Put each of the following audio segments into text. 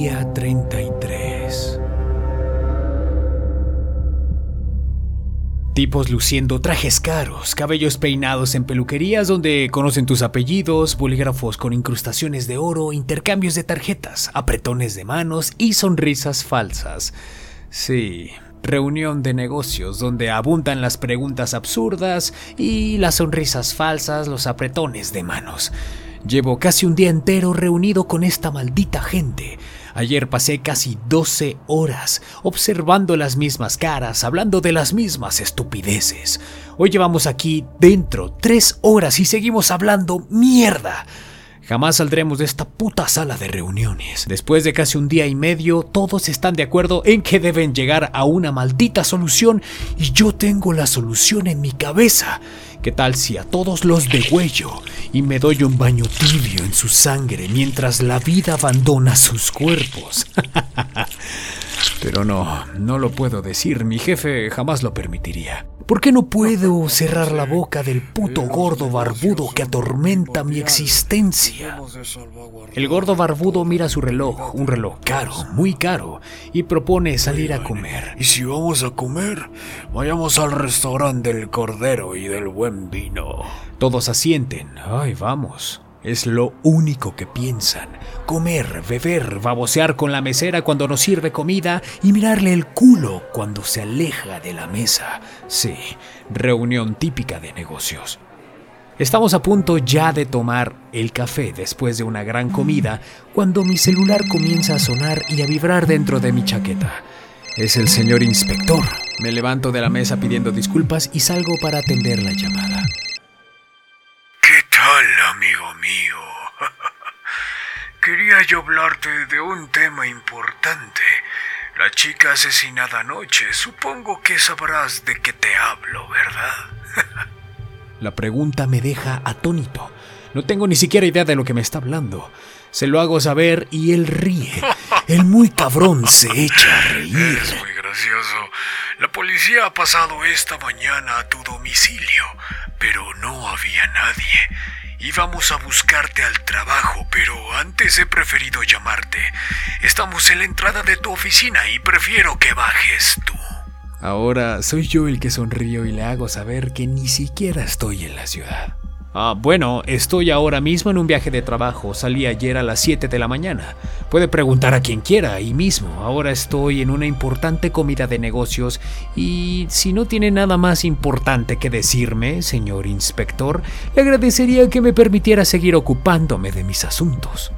Día 33. Tipos luciendo trajes caros, cabellos peinados en peluquerías donde conocen tus apellidos, bolígrafos con incrustaciones de oro, intercambios de tarjetas, apretones de manos y sonrisas falsas. Sí, reunión de negocios donde abundan las preguntas absurdas y las sonrisas falsas, los apretones de manos. Llevo casi un día entero reunido con esta maldita gente. Ayer pasé casi 12 horas observando las mismas caras, hablando de las mismas estupideces. Hoy llevamos aquí dentro 3 horas y seguimos hablando mierda. Jamás saldremos de esta puta sala de reuniones. Después de casi un día y medio, todos están de acuerdo en que deben llegar a una maldita solución y yo tengo la solución en mi cabeza. ¿Qué tal si a todos los degüello y me doy un baño tibio en su sangre mientras la vida abandona sus cuerpos? Pero no, no lo puedo decir, mi jefe jamás lo permitiría. ¿Por qué no puedo cerrar la boca del puto gordo barbudo que atormenta mi existencia? El gordo barbudo mira su reloj, un reloj caro, muy caro, y propone salir a comer. Y si vamos a comer, vayamos al restaurante del Cordero y del Buen Vino. Todos asienten. Ay, vamos. Es lo único que piensan. Comer, beber, babosear con la mesera cuando nos sirve comida y mirarle el culo cuando se aleja de la mesa. Sí, reunión típica de negocios. Estamos a punto ya de tomar el café después de una gran comida cuando mi celular comienza a sonar y a vibrar dentro de mi chaqueta. Es el señor inspector. Me levanto de la mesa pidiendo disculpas y salgo para atender la llamada. ¿Qué tal, amigo mío? Quería yo hablarte de un tema importante. La chica asesinada anoche. Supongo que sabrás de qué te hablo, ¿verdad? La pregunta me deja atónito. No tengo ni siquiera idea de lo que me está hablando. Se lo hago saber y él ríe. El muy cabrón se echa a reír. Es muy gracioso. La policía ha pasado esta mañana a tu domicilio, pero no había nadie. Íbamos a buscarte al trabajo, pero antes he preferido llamarte. Estamos en la entrada de tu oficina y prefiero que bajes tú. Ahora soy yo el que sonrío y le hago saber que ni siquiera estoy en la ciudad. Ah, bueno, estoy ahora mismo en un viaje de trabajo. Salí ayer a las 7 de la mañana. Puede preguntar a quien quiera, ahí mismo. Ahora estoy en una importante comida de negocios y si no tiene nada más importante que decirme, señor inspector, le agradecería que me permitiera seguir ocupándome de mis asuntos.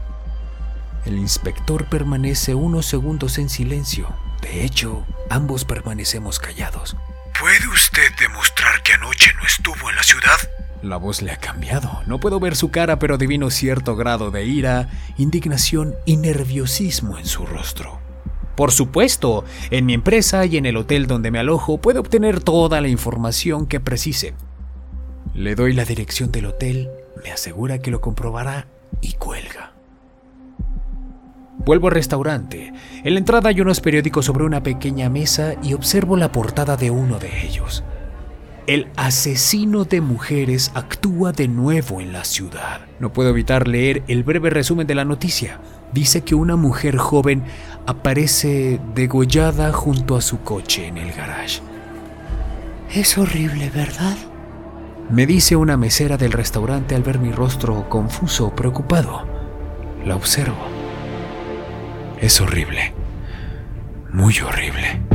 El inspector permanece unos segundos en silencio. De hecho, ambos permanecemos callados. ¿Puede usted demostrar que anoche no estuvo en la ciudad? La voz le ha cambiado. No puedo ver su cara, pero adivino cierto grado de ira, indignación y nerviosismo en su rostro. Por supuesto, en mi empresa y en el hotel donde me alojo puede obtener toda la información que precise. Le doy la dirección del hotel, me asegura que lo comprobará y cuelga. Vuelvo al restaurante. En la entrada hay unos periódicos sobre una pequeña mesa y observo la portada de uno de ellos. El asesino de mujeres actúa de nuevo en la ciudad. No puedo evitar leer el breve resumen de la noticia. Dice que una mujer joven aparece degollada junto a su coche en el garage. Es horrible, ¿verdad? Me dice una mesera del restaurante al ver mi rostro confuso, preocupado. La observo. Es horrible. Muy horrible.